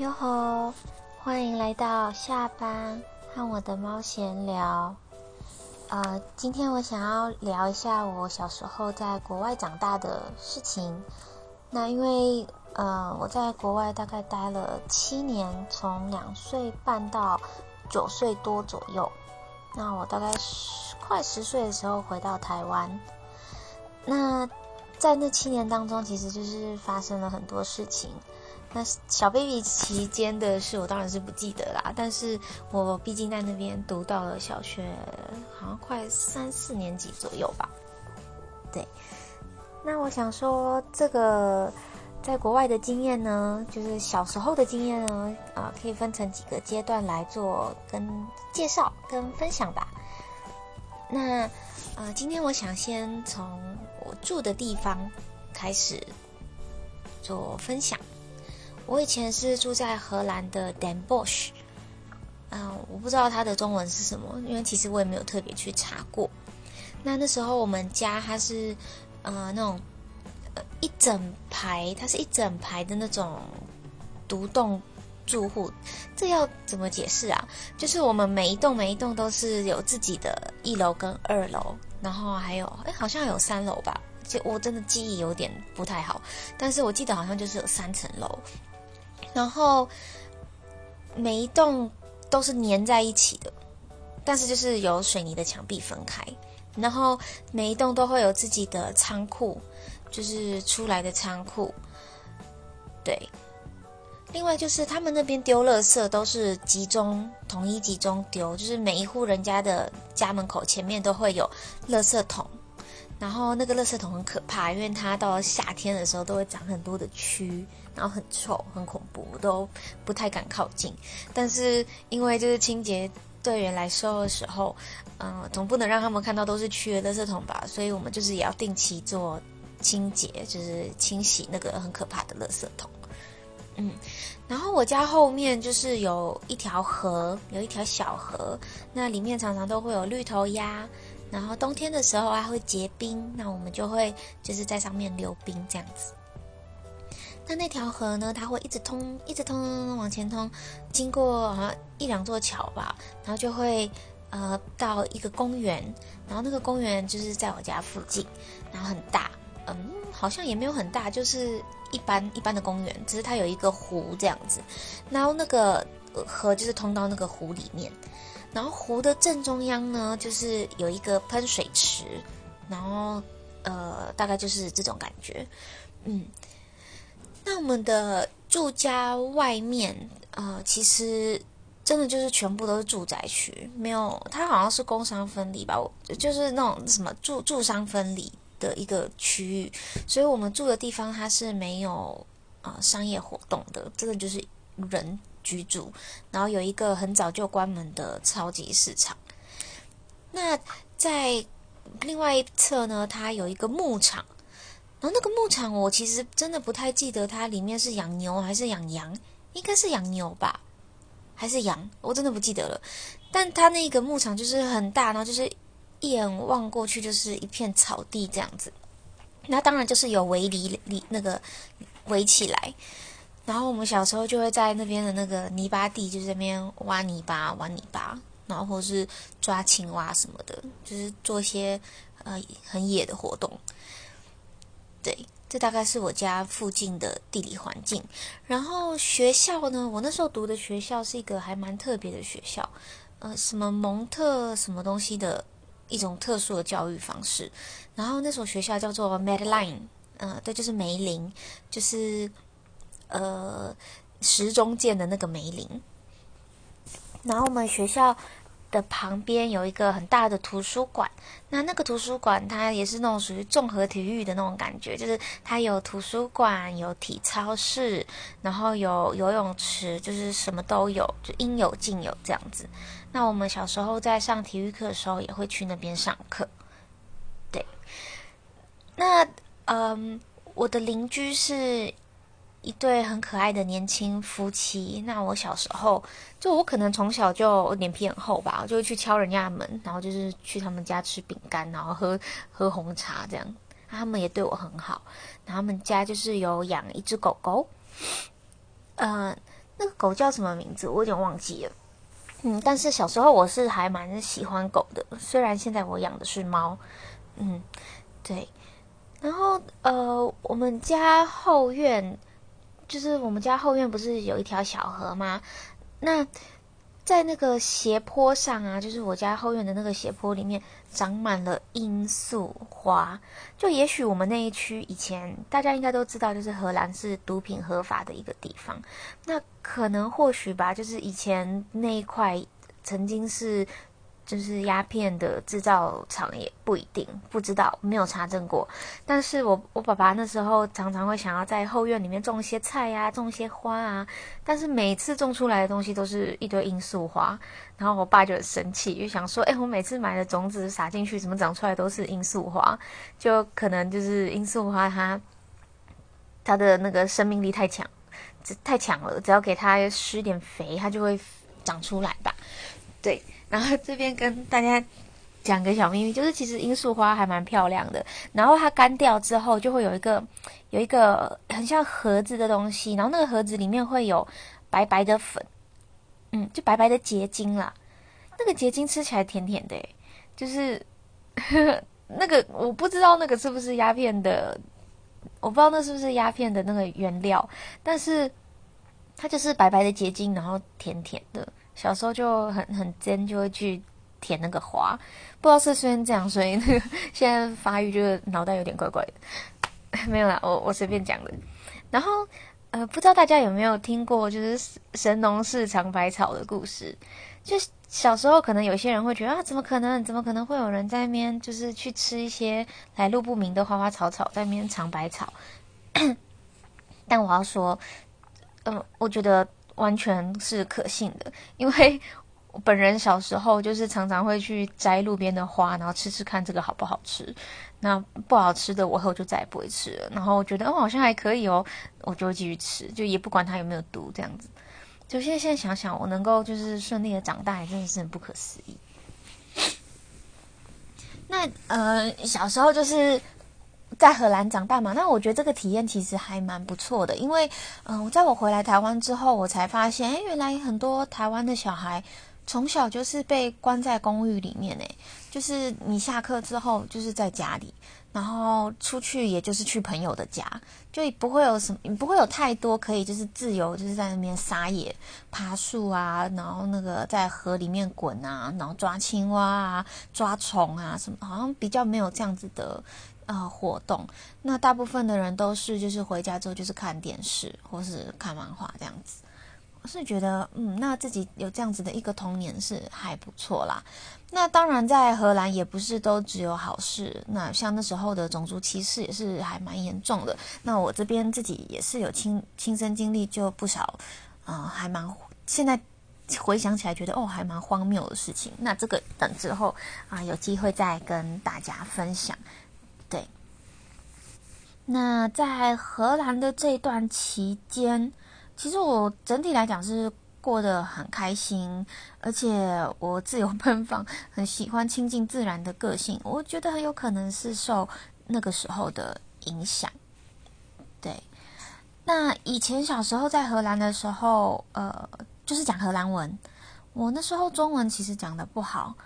哟吼！欢迎来到下班和我的猫闲聊。呃，今天我想要聊一下我小时候在国外长大的事情。那因为呃我在国外大概待了七年，从两岁半到九岁多左右。那我大概十快十岁的时候回到台湾。那在那七年当中，其实就是发生了很多事情。那小 baby 期间的事，我当然是不记得啦。但是我毕竟在那边读到了小学，好像快三四年级左右吧。对，那我想说，这个在国外的经验呢，就是小时候的经验呢，啊，可以分成几个阶段来做跟介绍跟分享吧。那呃，今天我想先从我住的地方开始做分享。我以前是住在荷兰的 Den Bosch，嗯，我不知道它的中文是什么，因为其实我也没有特别去查过。那那时候我们家它是呃那种一整排，它是一整排的那种独栋住户，这要怎么解释啊？就是我们每一栋每一栋都是有自己的一楼跟二楼，然后还有哎好像有三楼吧，就我真的记忆有点不太好，但是我记得好像就是有三层楼。然后每一栋都是粘在一起的，但是就是有水泥的墙壁分开。然后每一栋都会有自己的仓库，就是出来的仓库。对，另外就是他们那边丢垃圾都是集中、统一集中丢，就是每一户人家的家门口前面都会有垃圾桶。然后那个垃圾桶很可怕，因为它到了夏天的时候都会长很多的蛆。然后很臭，很恐怖，我都不太敢靠近。但是因为就是清洁队员来收的时候，嗯，总不能让他们看到都是缺的垃圾桶吧，所以我们就是也要定期做清洁，就是清洗那个很可怕的垃圾桶。嗯，然后我家后面就是有一条河，有一条小河，那里面常常都会有绿头鸭，然后冬天的时候还会结冰，那我们就会就是在上面溜冰这样子。那那条河呢？它会一直通，一直通往前通，经过好像一两座桥吧，然后就会呃到一个公园，然后那个公园就是在我家附近，然后很大，嗯，好像也没有很大，就是一般一般的公园，只是它有一个湖这样子，然后那个河就是通到那个湖里面，然后湖的正中央呢，就是有一个喷水池，然后呃大概就是这种感觉，嗯。那我们的住家外面，呃，其实真的就是全部都是住宅区，没有它好像是工商分离吧，就是那种什么住住商分离的一个区域，所以我们住的地方它是没有啊商业活动的，真的就是人居住，然后有一个很早就关门的超级市场。那在另外一侧呢，它有一个牧场。然后那个牧场，我其实真的不太记得它里面是养牛还是养羊，应该是养牛吧，还是羊，我真的不记得了。但它那个牧场就是很大，然后就是一眼望过去就是一片草地这样子。那当然就是有围篱篱那个围起来，然后我们小时候就会在那边的那个泥巴地，就是那边挖泥巴、玩泥巴，然后或是抓青蛙什么的，就是做一些呃很野的活动。对，这大概是我家附近的地理环境。然后学校呢，我那时候读的学校是一个还蛮特别的学校，呃，什么蒙特什么东西的一种特殊的教育方式。然后那所学校叫做 Madeline，嗯，对，就是梅林，就是呃时钟剑的那个梅林。然后我们学校。的旁边有一个很大的图书馆，那那个图书馆它也是那种属于综合体育的那种感觉，就是它有图书馆、有体操室，然后有游泳池，就是什么都有，就应有尽有这样子。那我们小时候在上体育课的时候也会去那边上课。对，那嗯，我的邻居是。一对很可爱的年轻夫妻。那我小时候，就我可能从小就脸皮很厚吧，就会去敲人家的门，然后就是去他们家吃饼干，然后喝喝红茶这样。他们也对我很好。然后他们家就是有养一只狗狗，呃，那个狗叫什么名字？我有点忘记了。嗯，但是小时候我是还蛮喜欢狗的，虽然现在我养的是猫。嗯，对。然后呃，我们家后院就是我们家后院不是有一条小河吗？那在那个斜坡上啊，就是我家后院的那个斜坡里面，长满了罂粟花。就也许我们那一区以前大家应该都知道，就是荷兰是毒品合法的一个地方。那可能或许吧，就是以前那一块曾经是。就是鸦片的制造厂也不一定不知道，没有查证过。但是我我爸爸那时候常常会想要在后院里面种一些菜呀，种一些花啊。但是每次种出来的东西都是一堆罂粟花，然后我爸就很生气，就想说：“哎，我每次买的种子撒进去，怎么长出来都是罂粟花？就可能就是罂粟花它它的那个生命力太强，太强了，只要给它施点肥，它就会长出来吧？对。”然后这边跟大家讲个小秘密，就是其实罂粟花还蛮漂亮的。然后它干掉之后，就会有一个有一个很像盒子的东西，然后那个盒子里面会有白白的粉，嗯，就白白的结晶啦。那个结晶吃起来甜甜的，就是 那个我不知道那个是不是鸦片的，我不知道那是不是鸦片的那个原料，但是它就是白白的结晶，然后甜甜的。小时候就很很尖，就会去舔那个花，不知道是虽然这样，所以那个现在发育就是脑袋有点怪怪的。没有啦，我我随便讲的。然后呃，不知道大家有没有听过就是神农氏尝百草的故事？就小时候可能有些人会觉得啊，怎么可能？怎么可能会有人在那边就是去吃一些来路不明的花花草草，在那边尝百草？但我要说，嗯，我觉得。完全是可信的，因为我本人小时候就是常常会去摘路边的花，然后吃吃看这个好不好吃。那不好吃的，我以后就再也不会吃了。然后我觉得哦，好像还可以哦，我就会继续吃，就也不管它有没有毒这样子。就现在现在想想，我能够就是顺利的长大，也真的是很不可思议。那呃，小时候就是。在荷兰长大嘛，那我觉得这个体验其实还蛮不错的，因为，嗯，在我回来台湾之后，我才发现，哎，原来很多台湾的小孩从小就是被关在公寓里面，哎，就是你下课之后就是在家里，然后出去也就是去朋友的家，就不会有什么，不会有太多可以就是自由就是在那边撒野、爬树啊，然后那个在河里面滚啊，然后抓青蛙啊、抓虫啊什么，好像比较没有这样子的。啊，活动那大部分的人都是就是回家之后就是看电视或是看漫画这样子。我是觉得，嗯，那自己有这样子的一个童年是还不错啦。那当然，在荷兰也不是都只有好事。那像那时候的种族歧视也是还蛮严重的。那我这边自己也是有亲亲身经历，就不少，嗯，还蛮现在回想起来觉得哦，还蛮荒谬的事情。那这个等之后啊，有机会再跟大家分享。那在荷兰的这段期间，其实我整体来讲是过得很开心，而且我自由奔放，很喜欢亲近自然的个性。我觉得很有可能是受那个时候的影响。对，那以前小时候在荷兰的时候，呃，就是讲荷兰文，我那时候中文其实讲的不好，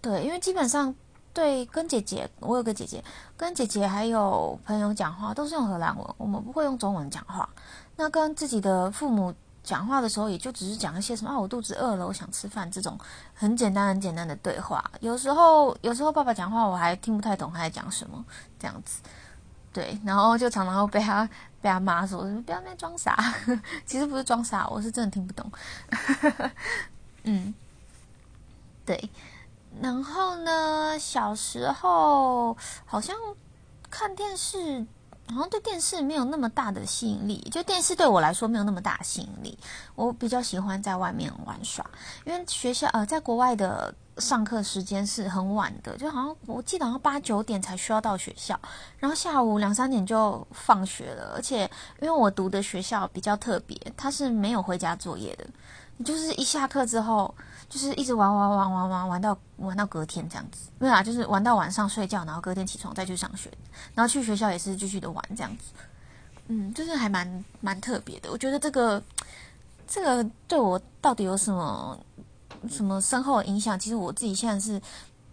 对，因为基本上。对，跟姐姐，我有个姐姐，跟姐姐还有朋友讲话都是用荷兰文，我们不会用中文讲话。那跟自己的父母讲话的时候，也就只是讲一些什么啊，我肚子饿了，我想吃饭这种很简单、很简单的对话。有时候，有时候爸爸讲话我还听不太懂他在讲什么，这样子。对，然后就常常会被他被他妈说，不要在装傻。其实不是装傻，我是真的听不懂。嗯，对。然后呢？小时候好像看电视，好像对电视没有那么大的吸引力。就电视对我来说没有那么大吸引力。我比较喜欢在外面玩耍，因为学校呃，在国外的上课时间是很晚的，就好像我记得好像八九点才需要到学校，然后下午两三点就放学了。而且因为我读的学校比较特别，它是没有回家作业的，就是一下课之后。就是一直玩玩玩玩玩玩到玩到隔天这样子，没有啊，就是玩到晚上睡觉，然后隔天起床再去上学，然后去学校也是继续的玩这样子，嗯，就是还蛮蛮特别的。我觉得这个这个对我到底有什么什么深厚的影响？其实我自己现在是。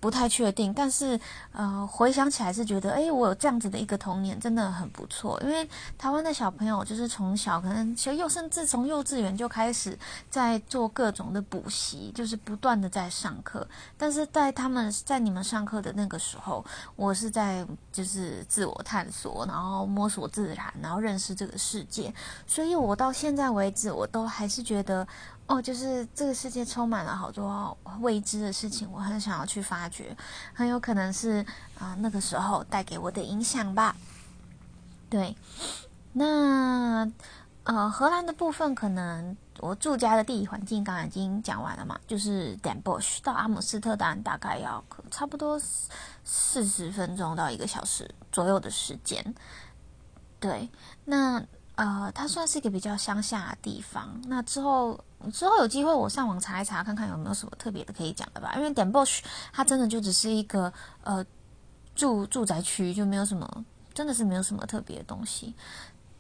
不太确定，但是呃，回想起来是觉得，哎，我有这样子的一个童年，真的很不错。因为台湾的小朋友就是从小可能其实幼甚至从幼稚园就开始在做各种的补习，就是不断的在上课。但是在他们在你们上课的那个时候，我是在就是自我探索，然后摸索自然，然后认识这个世界。所以我到现在为止，我都还是觉得。哦，就是这个世界充满了好多未知的事情，我很想要去发掘，很有可能是啊那个时候带给我的影响吧。对，那呃荷兰的部分，可能我住家的地理环境刚刚已经讲完了嘛，就是 Den b o s h 到阿姆斯特丹大概要差不多四十分钟到一个小时左右的时间。对，那呃它算是一个比较乡下的地方，那之后。之后有机会我上网查一查，看看有没有什么特别的可以讲的吧。因为点 Bosch 它真的就只是一个呃住住宅区，就没有什么，真的是没有什么特别的东西。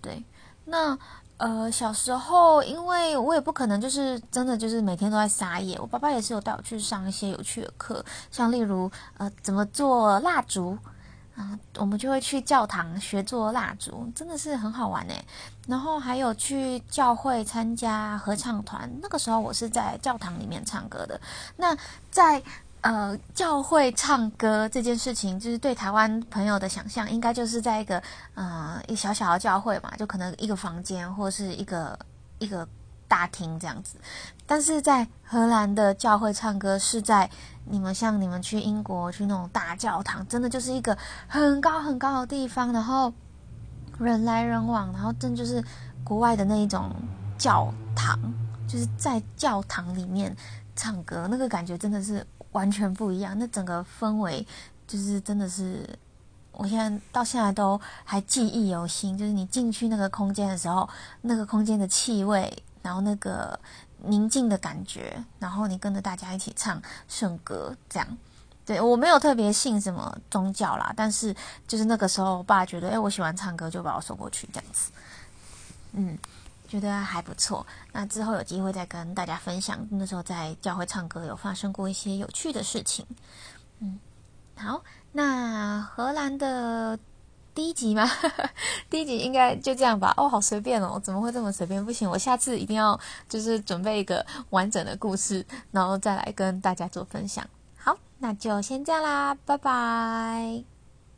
对，那呃小时候，因为我也不可能就是真的就是每天都在撒野，我爸爸也是有带我去上一些有趣的课，像例如呃怎么做蜡烛。啊，我们就会去教堂学做蜡烛，真的是很好玩诶。然后还有去教会参加合唱团，那个时候我是在教堂里面唱歌的。那在呃教会唱歌这件事情，就是对台湾朋友的想象，应该就是在一个呃一小小的教会嘛，就可能一个房间或是一个一个大厅这样子。但是在荷兰的教会唱歌是在。你们像你们去英国去那种大教堂，真的就是一个很高很高的地方，然后人来人往，然后真就是国外的那一种教堂，就是在教堂里面唱歌，那个感觉真的是完全不一样。那整个氛围就是真的是，我现在到现在都还记忆犹新。就是你进去那个空间的时候，那个空间的气味，然后那个。宁静的感觉，然后你跟着大家一起唱圣歌，这样。对我没有特别信什么宗教啦，但是就是那个时候，我爸觉得，哎，我喜欢唱歌，就把我送过去这样子。嗯，觉得还不错。那之后有机会再跟大家分享，那时候在教会唱歌有发生过一些有趣的事情。嗯，好，那荷兰的。第一集吗？第一集应该就这样吧。哦，好随便哦，怎么会这么随便？不行，我下次一定要就是准备一个完整的故事，然后再来跟大家做分享。好，那就先这样啦，拜拜。